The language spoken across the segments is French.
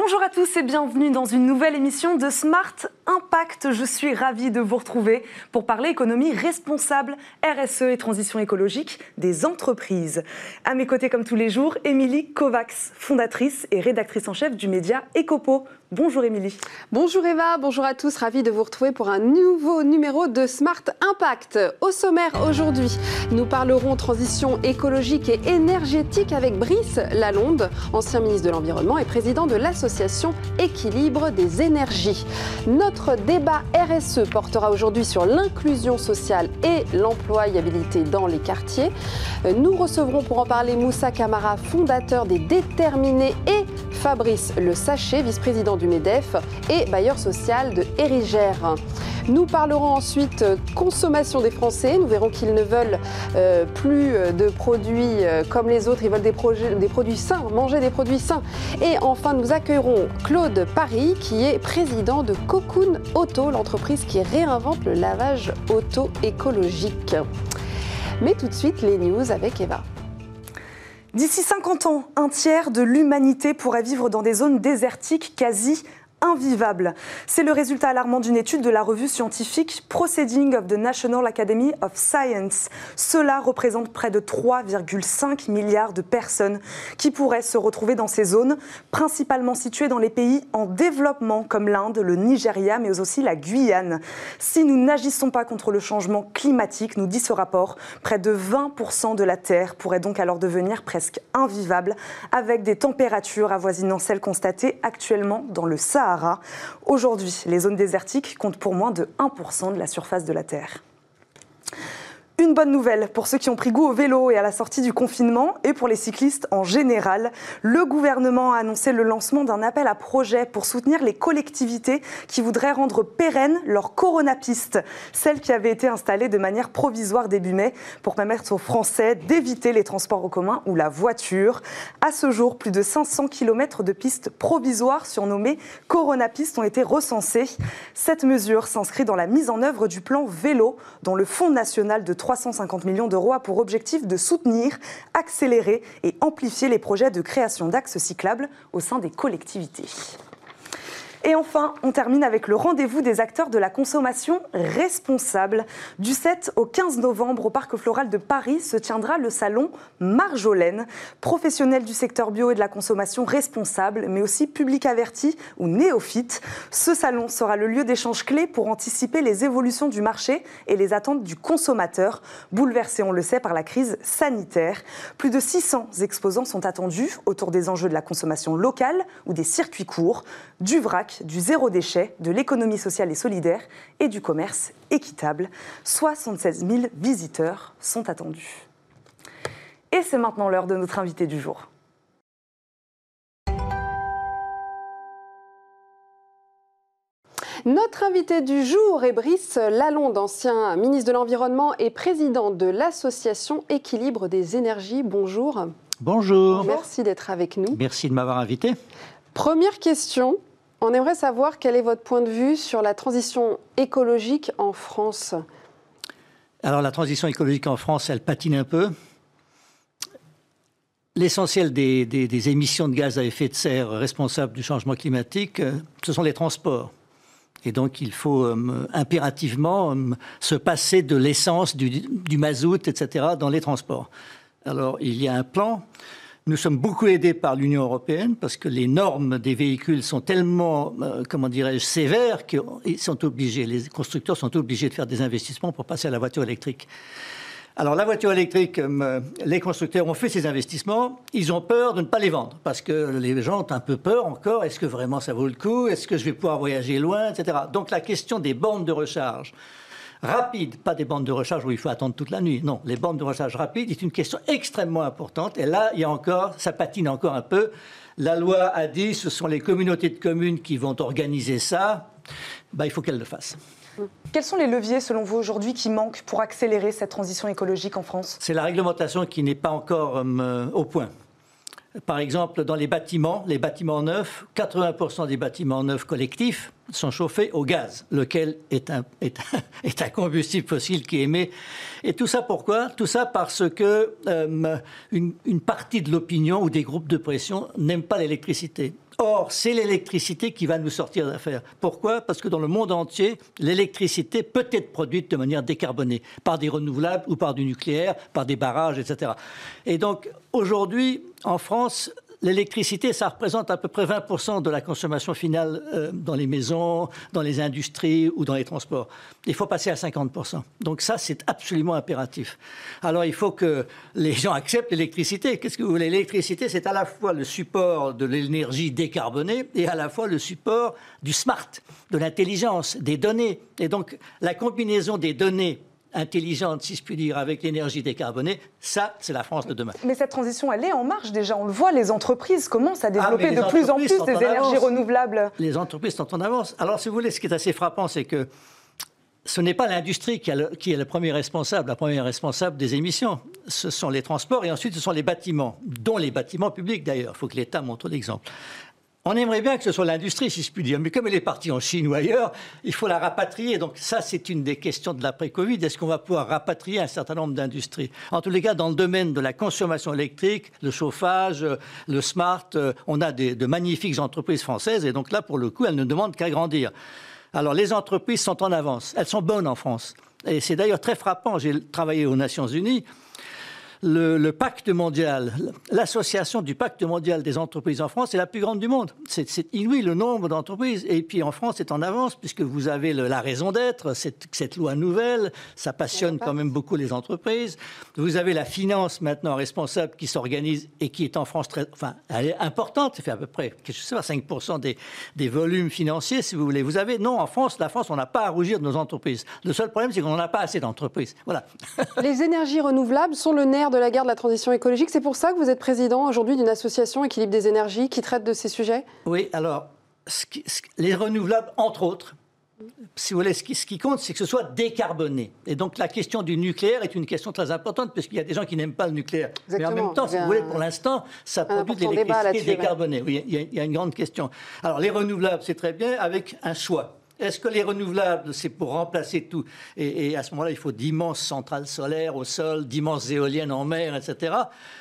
Bonjour à tous et bienvenue dans une nouvelle émission de Smart Impact. Je suis ravie de vous retrouver pour parler économie responsable, RSE et transition écologique des entreprises. À mes côtés, comme tous les jours, Émilie Kovacs, fondatrice et rédactrice en chef du média Ecopo. Bonjour Émilie. Bonjour Eva, bonjour à tous, ravi de vous retrouver pour un nouveau numéro de Smart Impact. Au sommaire aujourd'hui, nous parlerons transition écologique et énergétique avec Brice Lalonde, ancien ministre de l'Environnement et président de l'association Équilibre des énergies. Notre débat RSE portera aujourd'hui sur l'inclusion sociale et l'employabilité dans les quartiers. Nous recevrons pour en parler Moussa Kamara, fondateur des Déterminés et Fabrice Le Sachet, vice-président du MEDEF et bailleur social de Érigère. Nous parlerons ensuite consommation des Français. Nous verrons qu'ils ne veulent euh, plus de produits euh, comme les autres. Ils veulent des, des, produits sains, manger des produits sains. Et enfin, nous accueillerons Claude Paris, qui est président de Cocoon Auto, l'entreprise qui réinvente le lavage auto écologique. Mais tout de suite, les news avec Eva. D'ici 50 ans, un tiers de l'humanité pourrait vivre dans des zones désertiques quasi C'est le résultat alarmant d'une étude de la revue scientifique Proceeding of the National Academy of Science. Cela représente près de 3,5 milliards de personnes qui pourraient se retrouver dans ces zones, principalement situées dans les pays en développement comme l'Inde, le Nigeria, mais aussi la Guyane. Si nous n'agissons pas contre le changement climatique, nous dit ce rapport, près de 20% de la Terre pourrait donc alors devenir presque invivable, avec des températures avoisinant celles constatées actuellement dans le Sahara. Aujourd'hui, les zones désertiques comptent pour moins de 1% de la surface de la Terre. Une bonne nouvelle pour ceux qui ont pris goût au vélo et à la sortie du confinement et pour les cyclistes en général. Le gouvernement a annoncé le lancement d'un appel à projet pour soutenir les collectivités qui voudraient rendre pérennes leurs coronapistes, celles qui avaient été installées de manière provisoire début mai pour permettre aux Français d'éviter les transports en commun ou la voiture. À ce jour, plus de 500 km de pistes provisoires surnommées coronapistes ont été recensées. Cette mesure s'inscrit dans la mise en œuvre du plan vélo dont le Fonds national de 350 millions d'euros a pour objectif de soutenir, accélérer et amplifier les projets de création d'axes cyclables au sein des collectivités. Et enfin, on termine avec le rendez-vous des acteurs de la consommation responsable. Du 7 au 15 novembre, au Parc Floral de Paris, se tiendra le salon Marjolaine, professionnel du secteur bio et de la consommation responsable, mais aussi public averti ou néophyte. Ce salon sera le lieu d'échange clé pour anticiper les évolutions du marché et les attentes du consommateur, bouleversé, on le sait, par la crise sanitaire. Plus de 600 exposants sont attendus autour des enjeux de la consommation locale ou des circuits courts, du vrac du zéro déchet, de l'économie sociale et solidaire et du commerce équitable. 76 000 visiteurs sont attendus. Et c'est maintenant l'heure de notre invité du jour. Notre invité du jour est Brice Lalonde, ancien ministre de l'Environnement et président de l'association Équilibre des énergies. Bonjour. Bonjour. Merci d'être avec nous. Merci de m'avoir invité. Première question, on aimerait savoir quel est votre point de vue sur la transition écologique en France. Alors la transition écologique en France, elle patine un peu. L'essentiel des, émissions de gaz à effet de serre responsables du changement climatique, euh, ce sont les transports. Et donc il faut euh, impérativement euh, se passer de l'essence, du, du mazout, etc. dans les transports. Alors il y a un plan nous sommes beaucoup aidés par l'Union européenne parce que les normes des véhicules sont tellement, euh, comment dirais-je, sévères qu'ils sont obligés, les constructeurs sont obligés de faire des investissements pour passer à la voiture électrique. Alors la voiture électrique, euh, les constructeurs ont fait ces investissements, ils ont peur de ne pas les vendre parce que les gens ont un peu peur encore. Est-ce que vraiment ça vaut le coup? Est-ce que je vais pouvoir voyager loin, etc. Donc la question des bandes de recharge rapide, pas des bandes de recharge où il faut attendre toute la nuit. Non, les bandes de recharge rapides est une question extrêmement importante. Et là, il y a encore, ça patine encore un peu. La loi a dit, ce sont les communautés de communes qui vont organiser ça. Ben, il faut qu'elles le fassent. Quels sont les leviers, selon vous, aujourd'hui, qui manquent pour accélérer cette transition écologique en France? C'est la réglementation qui n'est pas encore euh, au point. Par exemple, dans les bâtiments, les bâtiments neufs, 80% des bâtiments neufs collectifs sont chauffés au gaz, lequel est un, est, un, combustible fossile qui émet. Et tout ça pourquoi? Tout ça parce que euh, une, partie de l'opinion ou des groupes de pression n'aiment pas l'électricité. Or, c'est l'électricité qui va nous sortir d'affaires. Pourquoi? Parce que dans le monde entier, l'électricité peut être produite de manière décarbonée, par des renouvelables ou par du nucléaire, par des barrages, etc. Et donc, aujourd'hui, en France, l'électricité, ça représente à peu près 20% de la consommation finale euh, dans les maisons, dans les industries ou dans les transports. Il faut passer à 50%. Donc ça, c'est absolument impératif. Alors il faut que les gens acceptent l'électricité. Qu'est-ce que vous voulez? L'électricité, c'est à la fois le support de l'énergie décarbonée et à la fois le support du smart, de l'intelligence, des données. Et donc la combinaison des données intelligente, si je puis dire, avec l'énergie décarbonée, ça, c'est la France de demain. Mais cette transition, elle est en marche déjà. On le voit, les entreprises commencent à ah, développer de plus en plus des énergies renouvelables. Les entreprises sont en avance. Alors, si vous voulez, ce qui est assez frappant, c'est que ce n'est pas l'industrie qui, qui, est le premier responsable, la première responsable des émissions. Ce sont les transports et ensuite ce sont les bâtiments, dont les bâtiments publics d'ailleurs. Il faut que l'État montre l'exemple. On aimerait bien que ce soit l'industrie, si je puis dire, mais comme elle est partie en Chine ou ailleurs, il faut la rapatrier. Donc ça, c'est une des questions de l'après-Covid. Est-ce qu'on va pouvoir rapatrier un certain nombre d'industries? En tous les cas, dans le domaine de la consommation électrique, le chauffage, le smart, euh, on a de magnifiques entreprises françaises, et donc là, pour le coup, elles ne demandent qu'à grandir. Alors les entreprises sont en avance, elles sont bonnes en France. Et c'est d'ailleurs très frappant, j'ai travaillé aux Nations Unies, le, pacte mondial, l'association du pacte mondial des entreprises en France est la plus grande du monde. C'est inouï le nombre d'entreprises. Et puis en France, c'est en avance puisque vous avez la raison d'être, cette, loi nouvelle, ça passionne quand même beaucoup les entreprises. Vous avez la finance maintenant responsable qui s'organise et qui est en France très, enfin, elle est importante. Ça fait à peu près, je sais pas, 5% des, des volumes financiers, si vous voulez. Vous avez, non, en France, la France, on n'a pas à rougir de nos entreprises. Le seul problème, c'est qu'on n'a pas assez d'entreprises. Voilà. Les énergies renouvelables sont le nerf de la guerre de la transition écologique. C'est pour ça que vous êtes président aujourd'hui d'une association Équilibre des énergies qui traite de ces sujets? Oui, alors, les renouvelables, entre autres, si vous voulez, ce qui, compte, c'est que ce soit décarboné. Et donc la question du nucléaire est une question très importante, parce qu'il y a des gens qui n'aiment pas le nucléaire. Mais en même temps, si vous voulez, pour l'instant, ça produit de l'électricité décarbonée. Oui, il y a une grande question. Alors les renouvelables, c'est très bien, avec un choix. Est-ce que les renouvelables, c'est pour remplacer tout et, à ce moment-là, il faut d'immenses centrales solaires au sol, d'immenses éoliennes en mer, etc.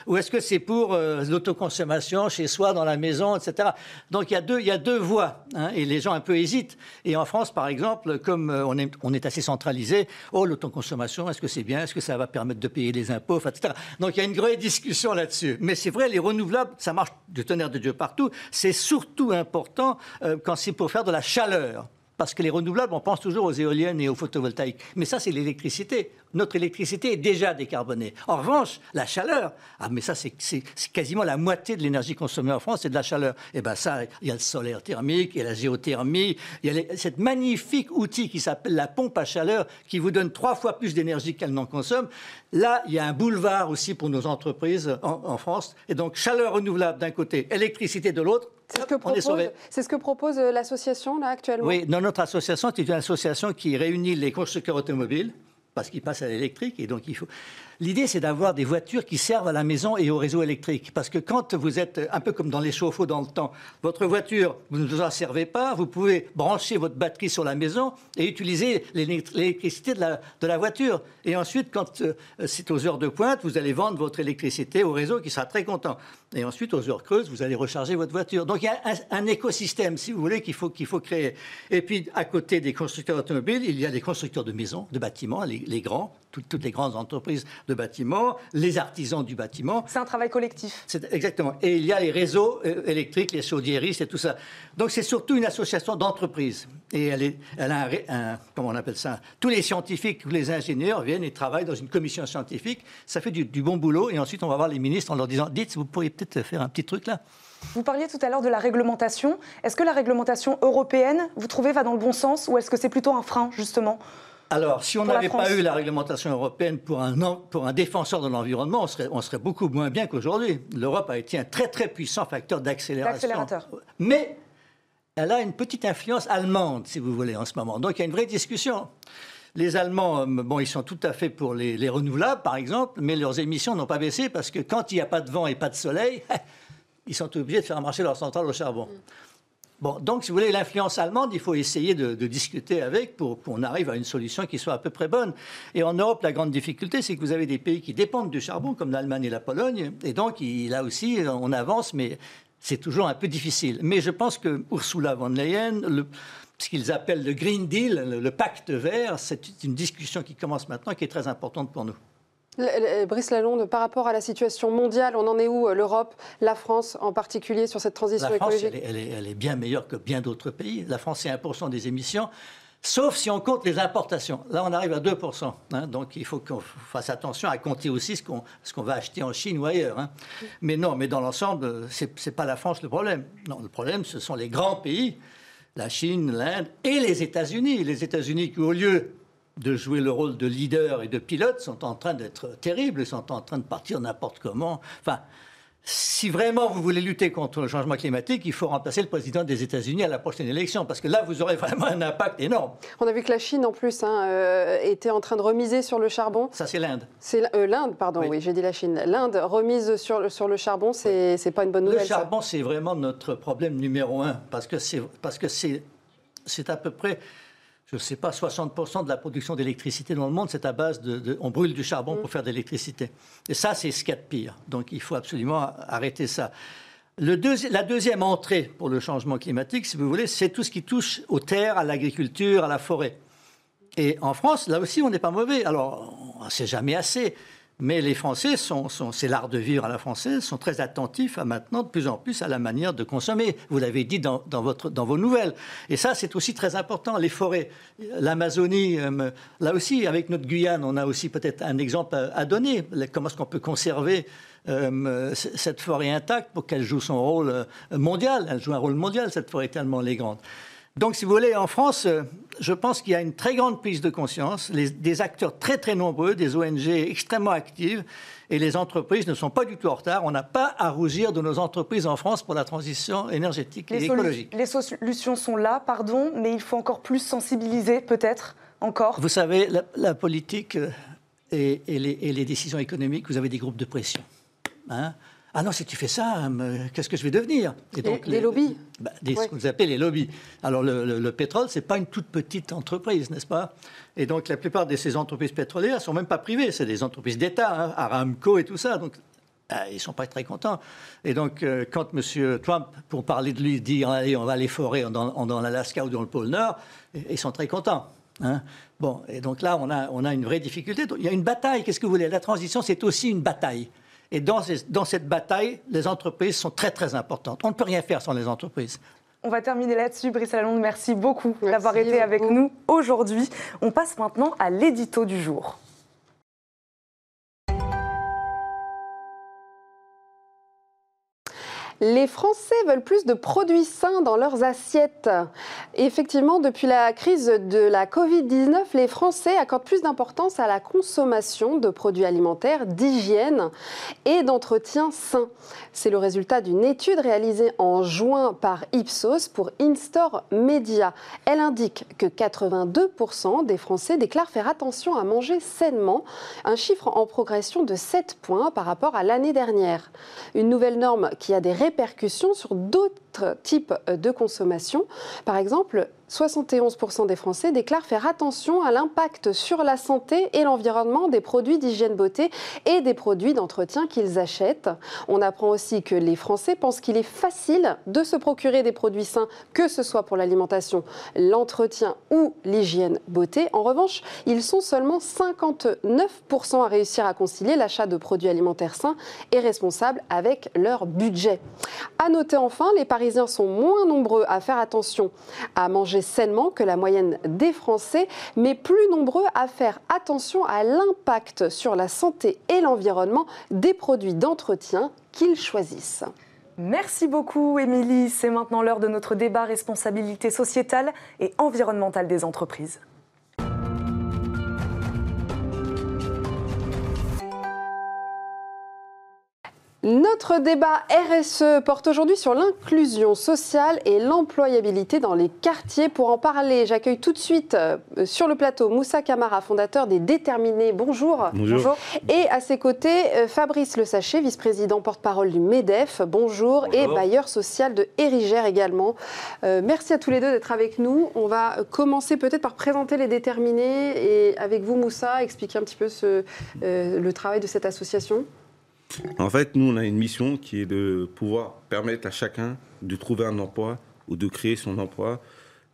Ou est-ce que c'est pour euh, l'autoconsommation chez soi, dans la maison, etc. Donc il y a deux, voies, hein, et les gens un peu hésitent. Et en France, par exemple, comme euh, on, est, assez centralisé, oh, l'autoconsommation, est-ce que c'est bien? Est-ce que ça va permettre de payer les impôts, etc. Donc il y a une vraie discussion là-dessus. Mais c'est vrai, les renouvelables, ça marche du tonnerre de Dieu partout. C'est surtout important euh, quand c'est pour faire de la chaleur. Parce que les renouvelables, on pense toujours aux éoliennes et aux photovoltaïques. Mais ça, c'est l'électricité. Notre électricité est déjà décarbonée. En revanche, la chaleur, ah, mais ça, c'est quasiment la moitié de l'énergie consommée en France, c'est de la chaleur. Et eh bien ça, il y a le solaire thermique, il y a la géothermie, il y a cette magnifique outil qui s'appelle la pompe à chaleur, qui vous donne trois fois plus d'énergie qu'elle n'en consomme. Là, il y a un boulevard aussi pour nos entreprises en, en France. Et donc, chaleur renouvelable d'un côté, électricité de l'autre, c'est ce, que propose, euh, l'association là actuellement Oui, notre association c'est une association qui réunit les constructeurs automobiles parce qu'ils passent à l'électrique et donc il faut. L'idée, c'est d'avoir des voitures qui servent à la maison et au réseau électrique. Parce que quand vous êtes un peu comme dans les chauffe-eau dans le temps, votre voiture, vous ne vous en servez pas, vous pouvez brancher votre batterie sur la maison et utiliser l'électricité de la, voiture. Et ensuite, quand euh, c'est aux heures de pointe, vous allez vendre votre électricité au réseau qui sera très content. Et ensuite, aux heures creuses, vous allez recharger votre voiture. Donc il y a un, écosystème, si vous voulez, qu'il faut, qu'il faut créer. Et puis, à côté des constructeurs automobiles, il y a des constructeurs de maisons, de bâtiments, les, grands, toutes les grandes entreprises de bâtiments, les artisans du bâtiment. C'est un travail collectif. Exactement. Et il y a les réseaux euh, électriques, les chaudiéristes et tout ça. Donc c'est surtout une association d'entreprises. Et elle, est, elle a un, comment on appelle ça? Tous les scientifiques, tous les ingénieurs viennent et travaillent dans une commission scientifique. Ça fait du, du bon boulot. Et ensuite, on va voir les ministres en leur disant Dites, vous pourriez peut-être faire un petit truc là. Vous parliez tout à l'heure de la réglementation. Est-ce que la réglementation européenne, vous trouvez, va dans le bon sens ou est-ce que c'est plutôt un frein, justement alors, si on n'avait pas eu la réglementation européenne pour un, pour un défenseur de l'environnement, on serait, on serait beaucoup moins bien qu'aujourd'hui. L'Europe a été un très très puissant facteur d'accélération. Mais elle a une petite influence allemande, si vous voulez, en ce moment. Donc il y a une vraie discussion. Les Allemands, euh, bon, ils sont tout à fait pour les, renouvelables, par exemple, mais leurs émissions n'ont pas baissé parce que quand il n'y a pas de vent et pas de soleil, ils sont obligés de faire marcher leur centrale au charbon. Bon, donc, si vous voulez, l'influence allemande, il faut essayer de, discuter avec pour qu'on arrive à une solution qui soit à peu près bonne. Et en Europe, la grande difficulté, c'est que vous avez des pays qui dépendent du charbon, comme l'Allemagne et la Pologne. Et donc, là aussi, on avance, mais c'est toujours un peu difficile. Mais je pense que Ursula von Leyen, ce qu'ils appellent le Green Deal, le pacte vert, c'est une discussion qui commence maintenant qui est très importante pour nous. Brice Lalonde, par rapport à la situation mondiale, on en est où L'Europe, la France en particulier sur cette transition la France, écologique elle est, elle, est, bien meilleure que bien d'autres pays. La France, c'est 1% des émissions. Sauf si on compte les importations. Là, on arrive à 2%. Hein. donc, il faut qu'on fasse attention à compter aussi ce qu'on va acheter en Chine ou ailleurs. Hein. Mais non, mais dans l'ensemble, ce n'est pas la France le problème. Non, le problème, ce sont les grands pays, la Chine, l'Inde et les États-Unis. Les États-Unis qui, au lieu de jouer le rôle de leader et de pilote, sont en train d'être terribles, sont en train de partir n'importe comment. Enfin, si vraiment vous voulez lutter contre le changement climatique, il faut remplacer le président des États-Unis à la prochaine élection, parce que là, vous aurez vraiment un impact énorme. On a vu que la Chine, en plus, hein, euh, était en train de remiser sur le charbon. Ça, c'est l'Inde. C'est euh, l'Inde, pardon, oui, j'ai dit la Chine. L'Inde remise sur, sur le charbon, c'est n'est pas une bonne nouvelle. Le charbon, c'est vraiment notre problème numéro un, parce que c'est à peu près je ne sais pas, 60% de la production d'électricité dans le monde, c'est à base de, On brûle du charbon pour mm. faire de l'électricité. Et ça, c'est ce qu'il y a de pire. Donc il faut absolument arrêter ça. Le la deuxième entrée pour le changement climatique, si vous voulez, c'est tout ce qui touche aux terres, à l'agriculture, à la forêt. Et en France, là aussi, on n'est pas mauvais. Alors, on ne sait jamais assez. Mais les Français, sont, c'est l'art de vivre à la française, sont très attentifs à maintenant de plus en plus à la manière de consommer. Vous l'avez dit dans, vos nouvelles. Et ça, c'est aussi très important. Les forêts, l'Amazonie, euh, là aussi, avec notre Guyane, on a aussi peut-être un exemple à, donner. Comment est-ce qu'on peut conserver euh, cette forêt intacte pour qu'elle joue son rôle euh, mondial Elle joue un rôle mondial, cette forêt tellement grande. Donc, si vous voulez, en France, euh, je pense qu'il y a une très grande prise de conscience, des acteurs très très nombreux, des ONG extrêmement actives, et les entreprises ne sont pas du tout en retard. On n'a pas à rougir de nos entreprises en France pour la transition énergétique et écologique. Les solutions sont là, pardon, mais il faut encore plus sensibiliser, peut-être, encore. Vous savez, la, politique euh, et, les, et, les, décisions économiques, vous avez des groupes de pression. Hein ah non, si tu fais ça, qu'est-ce que je vais devenir? Et donc, les, lobbies bah, Ce que vous appelez les lobbies. Alors, le, le, pétrole, ce n'est pas une toute petite entreprise, n'est-ce pas? Et donc, la plupart de ces entreprises pétrolières ne sont même pas privées, c'est des entreprises d'État, hein, Aramco et tout ça. Donc, bah, ils ne sont pas très contents. Et donc, euh, quand M. Trump, pour parler de lui, dit Allez, on va les forer dans, dans l'Alaska ou dans le pôle Nord, ils sont très contents. Hein bon, et donc là, on a, on a une vraie difficulté. il y a une bataille. Qu'est-ce que vous voulez? La transition, c'est aussi une bataille. Et dans, cette bataille, les entreprises sont très très importantes. On ne peut rien faire sans les entreprises. On va terminer là-dessus. Brice Lalonde, merci beaucoup d'avoir été avec nous aujourd'hui. On passe maintenant à l'édito du jour. Les Français veulent plus de produits sains dans leurs assiettes. Effectivement, depuis la crise de la Covid-19, les Français accordent plus d'importance à la consommation de produits alimentaires d'hygiène et d'entretien sain. C'est le résultat d'une étude réalisée en juin par Ipsos pour InStore Media. Elle indique que 82% des Français déclarent faire attention à manger sainement, un chiffre en progression de 7 points par rapport à l'année dernière. Une nouvelle norme qui a des répercussions sur d'autres types de consommation. Par exemple, 71% des Français déclarent faire attention à l'impact sur la santé et l'environnement des produits d'hygiène beauté et des produits d'entretien qu'ils achètent. On apprend aussi que les Français pensent qu'il est facile de se procurer des produits sains, que ce soit pour l'alimentation, l'entretien ou l'hygiène beauté. En revanche, ils sont seulement 59% à réussir à concilier l'achat de produits alimentaires sains et responsables avec leur budget. À noter enfin, les Parisiens sont moins nombreux à faire attention à manger sainement que la moyenne des Français, mais plus nombreux à faire attention à l'impact sur la santé et l'environnement des produits d'entretien qu'ils choisissent. Merci beaucoup, Émilie. C'est maintenant l'heure de notre débat responsabilité sociétale et environnementale des entreprises. Notre débat RSE porte aujourd'hui sur l'inclusion sociale et l'employabilité dans les quartiers. Pour en parler, j'accueille tout de suite euh, sur le plateau Moussa Kamara, fondateur des Déterminés. Bonjour. Bonjour. Et à ses côtés, euh, Fabrice Le Sachet, vice-président porte-parole du MEDEF. Bonjour. Et bailleur social de Érigère également. Euh, merci à tous les deux d'être avec nous. On va commencer peut-être par présenter les Déterminés et avec vous, Moussa, expliquer un petit peu ce, le travail de cette association. En fait, nous, on a une mission qui est de pouvoir permettre à chacun de trouver un emploi ou de créer son emploi.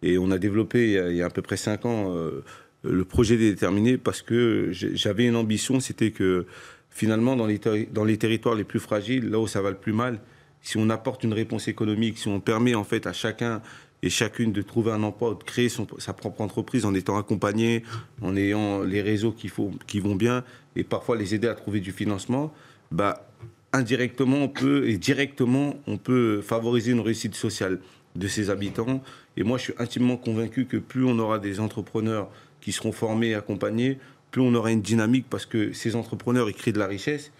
Et on a développé il y a, à peu près cinq ans euh, le projet déterminé parce que j'avais une ambition, c'était que finalement, dans les, territoires les plus fragiles, là où ça va le plus mal, si on apporte une réponse économique, si on permet en fait à chacun et chacune de trouver un emploi ou de créer sa propre entreprise en étant accompagné, en ayant les réseaux qui vont bien et parfois les aider à trouver du financement, bah, indirectement on peut et directement on peut favoriser une réussite sociale de ses habitants. Et moi je suis intimement convaincu que plus on aura des entrepreneurs qui seront formés et accompagnés, plus on aura une dynamique parce que ces entrepreneurs ils créent de la richesse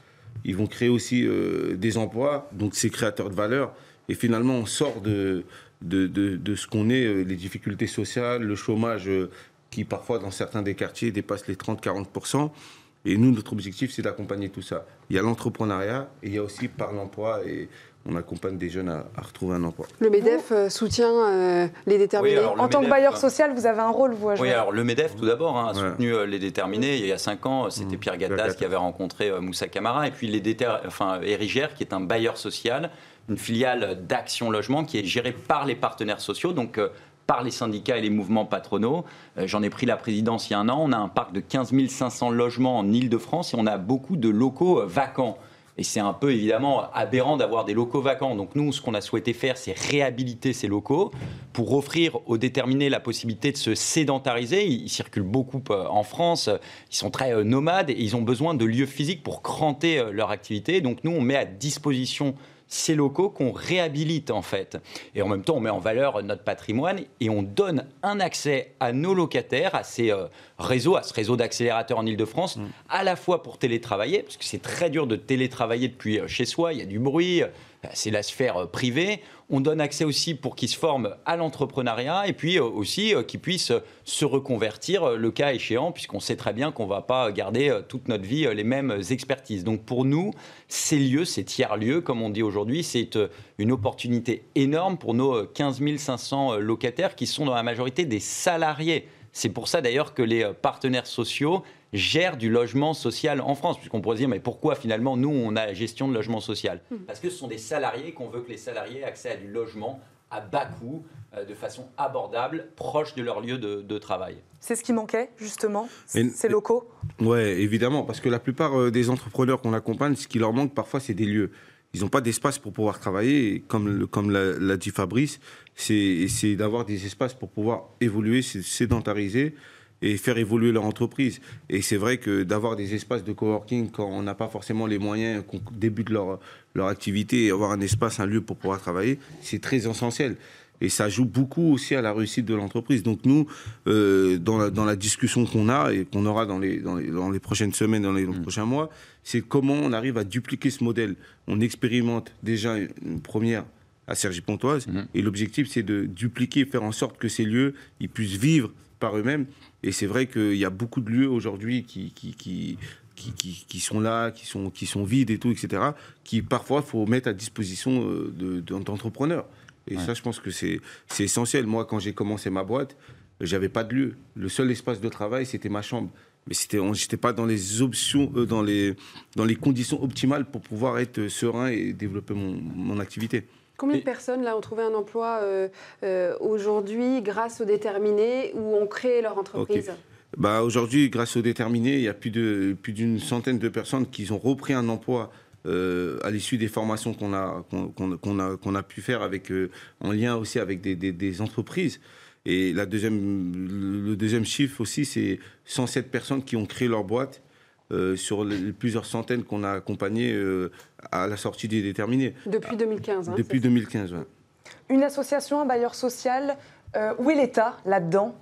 ils vont créer aussi euh, des emplois, donc c'est créateur de valeur. Et finalement, on sort de, de, de, ce qu'on est, euh, les difficultés sociales, le chômage euh, qui parfois dans certains des quartiers dépasse les 30-40%. Et nous, notre objectif, c'est d'accompagner tout ça. Il y a l'entrepreneuriat et il y a aussi par l'emploi. Et on accompagne des jeunes à, retrouver un emploi. Le MEDEF euh, soutient euh, les déterminés. en tant que bailleur social, vous avez un rôle, vous, à jouer. Oui, alors le MEDEF, tout d'abord, hein, a soutenu euh, les déterminés. Il y a cinq ans, c'était mmh. Pierre Gattaz qui avait rencontré Moussa Camara. Et puis les enfin, Érigère, qui est un bailleur social, une filiale d'Action Logement qui est gérée par les partenaires sociaux. Donc, par les syndicats et les mouvements patronaux. J'en ai pris la présidence il y a un an. On a un parc de 15 500 logements en Ile-de-France et on a beaucoup de locaux vacants. Et c'est un peu évidemment aberrant d'avoir des locaux vacants. Donc nous, ce qu'on a souhaité faire, c'est réhabiliter ces locaux pour offrir aux déterminés la possibilité de se sédentariser. Ils circulent beaucoup euh, en France, ils sont très euh, nomades et ils ont besoin de lieux physiques pour cranter euh, leur activité. Donc nous, on met à disposition ces locaux qu'on réhabilite en fait. Et en même temps, on met en valeur notre patrimoine et on donne un accès à nos locataires, à ces euh, réseaux, à ce réseau d'accélérateurs en Ile-de-France, mm. à la fois pour télétravailler, parce que c'est très dur de télétravailler depuis euh, chez soi, il y a du bruit, c'est la sphère euh, privée. On donne accès aussi pour qu'ils se forment à l'entrepreneuriat et puis euh, aussi qu'ils puissent se reconvertir le cas échéant, puisqu'on sait très bien qu'on ne va pas garder toute notre vie les mêmes expertises. Donc pour nous, ces lieux, ces tiers-lieux, comme on dit aujourd'hui, c'est une opportunité énorme pour nos 15 500 locataires qui sont dans la majorité des salariés. C'est pour ça d'ailleurs que les partenaires sociaux gère du logement social en France. Puisqu'on pourrait dire, mais pourquoi finalement nous, on a la gestion de logement social hmm. Parce que ce sont des salariés qu'on veut que les salariés aient accès à du logement à bas coût, euh, de façon abordable, proche de leur lieu de, travail. C'est ce qui manquait, justement, ces locaux? Oui, évidemment, parce que la plupart euh, des entrepreneurs qu'on accompagne, ce qui leur manque parfois, c'est des lieux. Ils n'ont pas d'espace pour pouvoir travailler, et comme, comme l'a dit Fabrice, c'est d'avoir des espaces pour pouvoir évoluer, sédentariser, et faire évoluer leur entreprise. Et c'est vrai que d'avoir des espaces de coworking quand on n'a pas forcément les moyens, qu'on débute leur, leur activité et avoir un espace, un lieu pour pouvoir travailler, c'est très essentiel. Et ça joue beaucoup aussi à la réussite de l'entreprise. Donc nous, euh, dans, la, dans, la, discussion qu'on a et qu'on aura dans les, dans les, dans, les, prochaines semaines, dans les, mmh. prochains mois, c'est comment on arrive à dupliquer ce modèle. On expérimente déjà une première à Sergi-Pontoise. Mmh. Et l'objectif, c'est de dupliquer, faire en sorte que ces lieux, ils puissent vivre par eux-mêmes et c'est vrai qu'il y a beaucoup de lieux aujourd'hui qui, qui, qui, qui, sont là, qui sont, qui sont vides et tout, etc., qui parfois faut mettre à disposition euh, d'entrepreneurs. et ça, je pense que c'est essentiel. Moi, quand j'ai commencé ma boîte, j'avais pas de lieu. Le seul espace de travail, c'était ma chambre. Mais c'était, j'étais pas dans les options, euh, dans les, dans les conditions optimales pour pouvoir être serein et développer mon, mon activité. Combien de personnes là ont trouvé un emploi euh, euh, aujourd'hui grâce aux déterminés ou ont créé leur entreprise? Bah, Aujourd'hui, grâce aux déterminés, il y a plus, de, plus d'une centaine de personnes qui ont repris un emploi euh, à l'issue des formations qu'on a, qu'on, a, a pu faire avec, en lien aussi avec des, des, des, entreprises. Et la deuxième, le deuxième chiffre aussi, c'est 107 personnes qui ont créé leur boîte euh, sur les, plusieurs centaines qu'on a accompagnées euh, à la sortie des déterminés. Depuis 2015. Hein, Depuis 2015, oui. Une association, un bailleur social, euh, où est l'État là-dedans?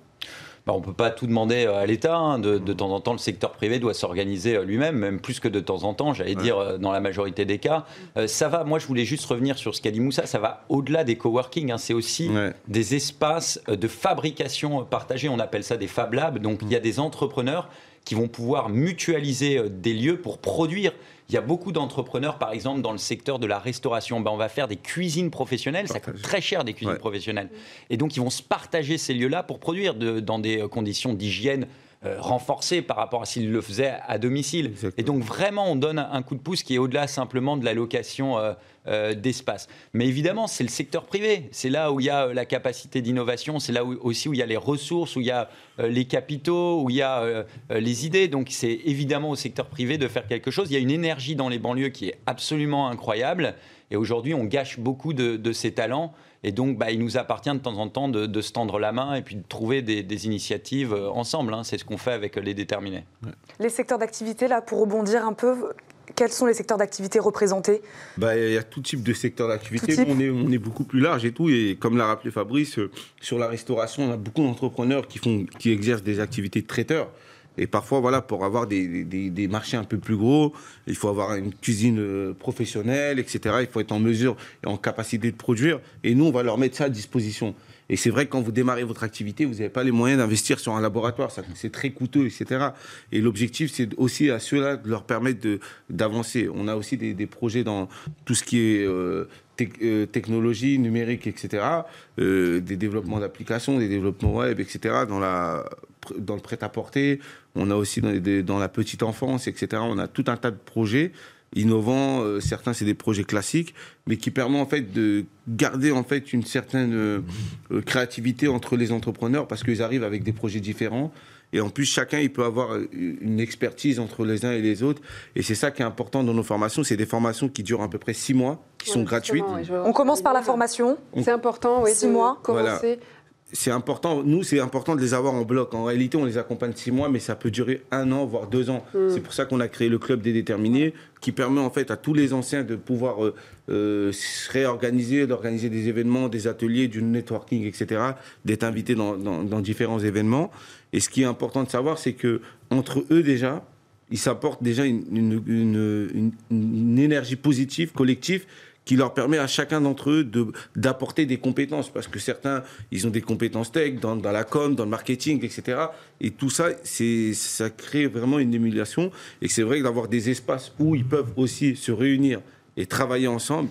Bah, on ne peut pas tout demander à l'État. Hein. De, temps en temps, le secteur privé doit s'organiser lui-même, même plus que de temps en temps, j'allais dire, dans la majorité des cas. ça va, moi je voulais juste revenir sur ce qu'a dit Moussa, ça va au-delà des coworking. Hein. C'est aussi des espaces de fabrication partagés. On appelle ça des Fab Labs. Donc il y a des entrepreneurs qui vont pouvoir mutualiser euh, des lieux pour produire. Il y a beaucoup d'entrepreneurs, par exemple, dans le secteur de la restauration. Ben, on va faire des cuisines professionnelles. Ça coûte très cher, des cuisines professionnelles. Et donc, ils vont se partager ces lieux-là pour produire de, dans des euh, conditions d'hygiène renforcé par rapport à s'ils le faisaient à domicile. Et donc vraiment, on donne un coup de pouce qui est au-delà simplement de la location euh, d'espace. Mais évidemment, c'est le secteur privé. C'est là où il y a euh, la capacité d'innovation, c'est là aussi où il y a les ressources, où il y a euh, les capitaux, où il y a les idées. Donc c'est évidemment au secteur privé de faire quelque chose. Il y a une énergie dans les banlieues qui est absolument incroyable. Et aujourd'hui, on gâche beaucoup de, ces talents. Et donc, bah, il nous appartient de temps en temps de, se tendre la main et puis de trouver des, initiatives ensemble. Hein. C'est ce qu'on fait avec les déterminés. Les secteurs d'activité, là, pour rebondir un peu, quels sont les secteurs d'activité représentés? Bah, Il y a tout type de secteurs d'activité. On est, on est beaucoup plus large et tout. Et comme l'a rappelé Fabrice, euh, sur la restauration, on a beaucoup d'entrepreneurs qui, font, qui exercent des activités de traiteurs. Et parfois, voilà, pour avoir des, des, marchés un peu plus gros, il faut avoir une cuisine euh, professionnelle, etc. Il faut être en mesure et en capacité de produire. Et nous, on va leur mettre ça à disposition. Et c'est vrai que quand vous démarrez votre activité, vous n'avez pas les moyens d'investir sur un laboratoire. C'est très coûteux, etc. Et l'objectif, c'est aussi à ceux-là de leur permettre d'avancer. On a aussi des, projets dans tout ce qui est euh, euh, technologie, numérique, etc. Euh, des développements d'applications, des développements web, etc. Dans, la, dans le prêt-à-porter. On a aussi dans la petite enfance, etc. On a tout un tas de projets innovants. Euh, certains, c'est des projets classiques, mais qui permettent en fait de garder en fait une certaine euh, euh, créativité entre les entrepreneurs parce qu'ils arrivent avec des projets différents. Et en plus, chacun, il peut avoir une expertise entre les uns et les autres. Et c'est ça qui est important dans nos formations. C'est des formations qui durent à peu près six mois, qui sont gratuites. On commence par la formation. C'est important, oui. Six mois. Commencer c'est important, nous, c'est important de les avoir en bloc. En réalité, on les accompagne six mois, mais ça peut durer un an, voire deux ans. Hmm. C'est pour ça qu'on a créé le club des déterminés, qui permet en fait à tous les anciens de pouvoir euh, euh, se réorganiser, d'organiser des événements, des ateliers, du networking, etc., d'être invités dans, différents événements. Et ce qui est important de savoir, c'est que entre eux déjà, ils s'apportent déjà une, une énergie positive, collective, qui leur permet à chacun d'entre eux d'apporter des compétences. Parce que certains, ils ont des compétences tech dans, dans la com, dans le marketing, etc. Et tout ça, ça crée vraiment une émulation. Et c'est vrai que d'avoir des espaces où ils peuvent aussi se réunir et travailler ensemble,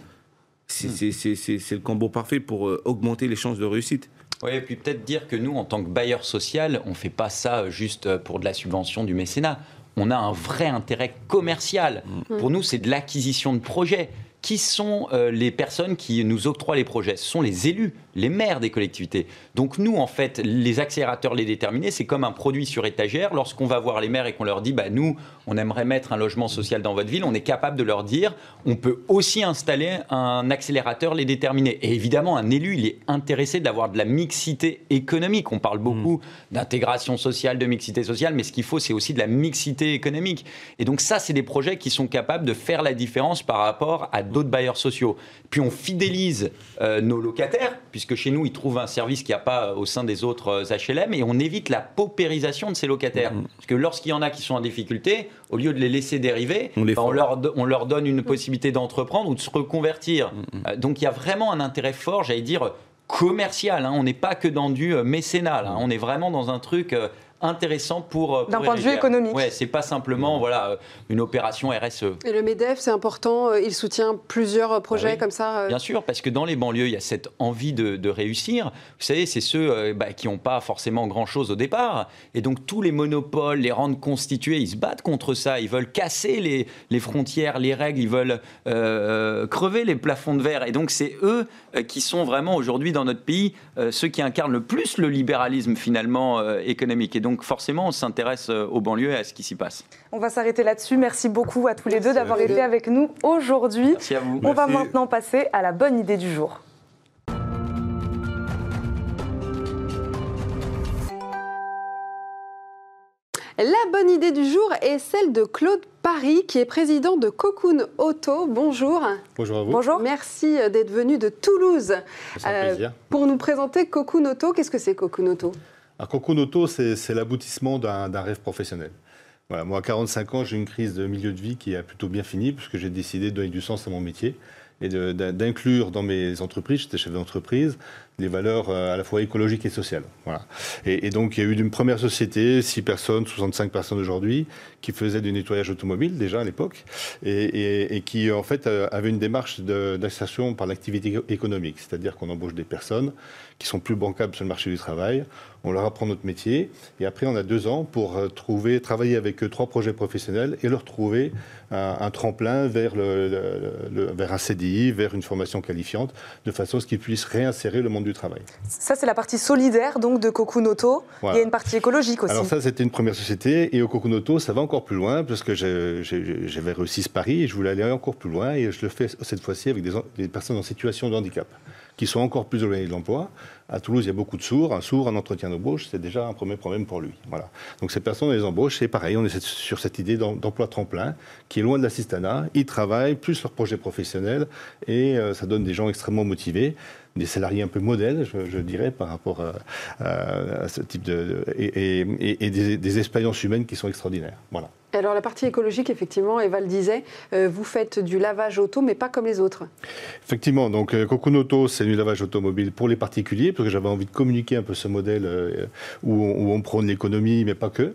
c'est le combo parfait pour euh, augmenter les chances de réussite. Oui, et puis peut-être dire que nous, en tant que bailleur social, on ne fait pas ça juste pour de la subvention du mécénat. On a un vrai intérêt commercial. Mmh. Pour nous, c'est de l'acquisition de projets qui sont euh, les personnes qui nous octroient les projets? Ce sont les élus les maires des collectivités. Donc nous, en fait, les accélérateurs les déterminés, c'est comme un produit sur étagère. Lorsqu'on va voir les maires et qu'on leur dit, bah, nous, on aimerait mettre un logement social dans votre ville, on est capable de leur dire, on peut aussi installer un accélérateur les déterminés. Et évidemment, un élu, il est intéressé d'avoir de la mixité économique. On parle beaucoup mmh. d'intégration sociale, de mixité sociale, mais ce qu'il faut, c'est aussi de la mixité économique. Et donc ça, c'est des projets qui sont capables de faire la différence par rapport à d'autres bailleurs sociaux. Puis on fidélise euh, nos locataires, puisque chez nous, ils trouvent un service qu'il n'y a pas au sein des autres HLM, euh, et on évite la paupérisation de ces locataires. Mm. Parce que lorsqu'il y en a qui sont en difficulté, au lieu de les laisser dériver, on, bah, leur, on leur, donne une possibilité d'entreprendre ou de se reconvertir. Mm, mm. Euh, donc il y a vraiment un intérêt fort, j'allais dire, commercial. Hein. On n'est pas que dans du mécénat, on est vraiment dans un truc intéressant pour. Euh, D'un point de vue économique. Ouais, c'est pas simplement voilà une opération RSE. Et le Medef, c'est important. Euh, il soutient plusieurs euh, projets comme ça. Bien sûr, parce que dans les banlieues, il y a cette envie de, réussir. Vous savez, c'est ceux bah, qui n'ont pas forcément grand chose au départ, et donc tous les monopoles, les rentes constituées, ils se battent contre ça. Ils veulent casser les, les frontières, les règles. Ils veulent crever les plafonds de verre. Et donc c'est eux qui sont vraiment aujourd'hui dans notre pays ceux qui incarnent le plus le libéralisme finalement économique. Et donc forcément, on s'intéresse euh, aux banlieues et à ce qui s'y passe. On va s'arrêter là-dessus. Merci beaucoup à tous les deux d'avoir été avec nous aujourd'hui. Merci à vous. On va maintenant passer à la bonne idée du jour. La bonne idée du jour est celle de Claude Paris, qui est président de Cocoon Auto. Bonjour. Bonjour à vous. Bonjour. Merci d'être venu de Toulouse. Euh, pour nous présenter Cocoon Auto, qu'est-ce que c'est Cocoon Auto? Cocoon Auto, c'est l'aboutissement d'un rêve professionnel. Voilà, moi, à 45 ans, j'ai une crise de milieu de vie qui a plutôt bien fini, puisque j'ai décidé de donner du sens à mon métier et d'inclure dans mes entreprises, j'étais chef d'entreprise, des valeurs à la fois écologiques et sociales. Et, donc, il y a eu une première société, 6 personnes, 65 personnes aujourd'hui, qui faisait du nettoyage automobile déjà à l'époque, et, qui en fait avait une démarche d'insertion par l'activité économique, c'est-à-dire qu'on embauche des personnes qui sont plus bancables sur le marché du travail, on leur apprend notre métier, et après on a deux ans pour euh, trouver, travailler avec eux trois projets professionnels et leur trouver un, tremplin vers, le, vers un CDI, vers une formation qualifiante, de façon à ce qu'ils puissent réinsérer le monde du travail. Ça, c'est la partie solidaire donc de Kokunoto. Il y a une partie écologique aussi. Alors ça, c'était une première société, et au Kokunoto, ça va encore plus loin, parce que j'avais réussi ce pari, et je voulais aller encore plus loin, et je le fais cette fois-ci avec des, des personnes en situation de handicap qui sont encore plus éloignés de l'emploi. À Toulouse, il y a beaucoup de sourds. Un sourd, un entretien d'embauche, c'est déjà un premier problème pour lui. Voilà. Donc ces personnes, on les embauche. C'est pareil, on est sur cette idée d'emploi tremplin qui est loin de l'assistanat. Ils travaillent, plus leur projet professionnel, et euh, ça donne des gens extrêmement motivés des salariés un peu modèles, je, dirais, par rapport à, ce type de. et, des, des, expériences humaines qui sont extraordinaires. Voilà. Alors la partie écologique, effectivement, Eva le disait, euh, vous faites du lavage auto, mais pas comme les autres. Effectivement, donc euh, Cocoon Auto, c'est du lavage automobile pour les particuliers, parce que j'avais envie de communiquer un peu ce modèle euh, où, où, on prône l'économie, mais pas que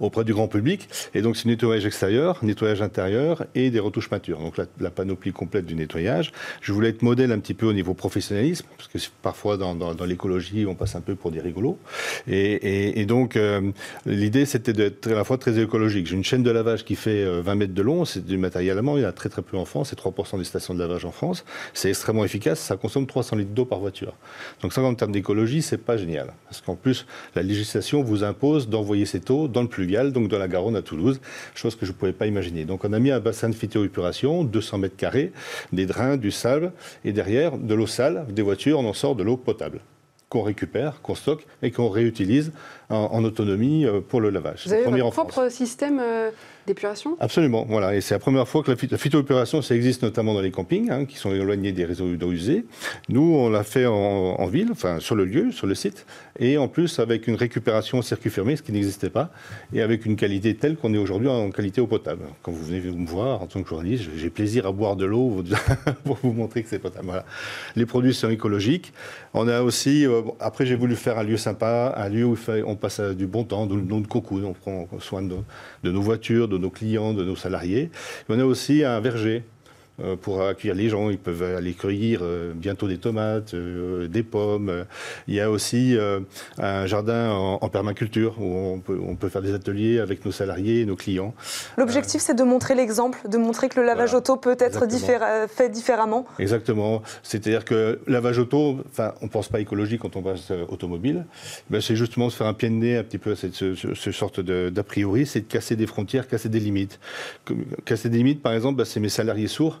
auprès du grand public. Et donc, c'est nettoyage extérieur, nettoyage intérieur et des retouches matures. Donc, la, panoplie complète du nettoyage. Je voulais être modèle un petit peu au niveau professionnalisme, parce que parfois, dans, l'écologie, on passe un peu pour des rigolos. Et, donc, euh, l'idée, c'était d'être à la fois très écologique. J'ai une chaîne de lavage qui fait 20 euh, mètres de long. C'est du matériel allemand. Il y en a très, très peu en France. C'est 3% des stations de lavage en France. C'est extrêmement efficace. Ça consomme 300 litres d'eau par voiture. Donc, ça, en termes d'écologie, c'est pas génial. Parce qu'en plus, la législation vous impose d'envoyer cette eau dans le donc de la Garonne à Toulouse, chose que je ne pouvais pas imaginer. Donc on a mis un bassin de phytoépuration, 200 mètres carrés, des drains, du sable, et derrière, de l'eau sale, des voitures, on en sort de l'eau potable qu'on récupère, qu'on stocke et qu'on réutilise en, autonomie euh, pour le lavage. Vous avez votre propre système euh, d'épuration? Absolument, voilà. Et c'est la première fois que la, phytoépuration, ça existe notamment dans les campings, hein, qui sont éloignés des réseaux d'eau usée. Nous, on l'a fait en, ville, enfin sur le lieu, sur le site, et en plus avec une récupération au circuit fermé, ce qui n'existait pas, et avec une qualité telle qu'on est aujourd'hui en qualité eau potable. Quand vous venez me voir en tant que journaliste, j'ai plaisir à boire de l'eau pour vous montrer que c'est potable. Voilà. Les produits sont écologiques. On a aussi, euh, après j'ai voulu faire un lieu sympa, un lieu où on passe du bon temps, de, de cocoon, on prend soin de, nos voitures, de nos clients, de nos salariés. on a aussi un verger pour accueillir les gens. Ils peuvent aller cueillir euh, bientôt des tomates, euh, des pommes. Il y a aussi un jardin en, permaculture où on peut, on peut, faire des ateliers avec nos salariés et nos clients. L'objectif, c'est de montrer l'exemple, de montrer que le lavage auto peut être fait différemment. Exactement. C'est-à-dire que lavage auto, enfin, on ne pense pas écologie quand on passe automobile. Ben, c'est justement de faire un pied de nez un petit peu à cette, ce, sorte d'a priori, c'est de casser des frontières, casser des limites. Casser des limites, par exemple, ben, c'est mes salariés sourds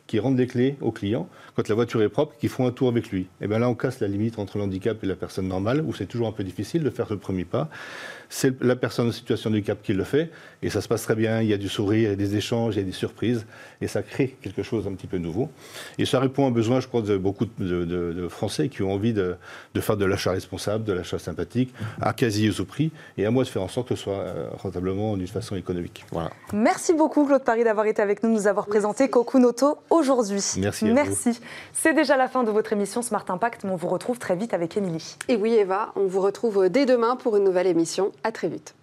qui rendent des clés au client quand la voiture est propre, qui font un tour avec lui. Et bien là, on casse la limite entre l'handicap et la personne normale, où c'est toujours un peu difficile de faire le premier pas c'est la personne en situation de handicap qui le fait, et ça se passe très bien, il y a du sourire, il y a des échanges, il y a des surprises, et ça crée quelque chose un petit peu nouveau. Et ça répond à un besoin, je crois, de beaucoup de, Français qui ont envie de, faire de l'achat responsable, de l'achat sympathique, à quasi au prix, et à moi de faire en sorte que ce soit euh, rentablement d'une façon économique. Voilà. Merci beaucoup Claude Paris d'avoir été avec nous, nous avoir présenté Cocoon Auto aujourd'hui. Merci. Merci. C'est déjà la fin de votre émission Smart Impact, mais on vous retrouve très vite avec Émilie. Et oui Eva, on vous retrouve dès demain pour une nouvelle émission. À très vite.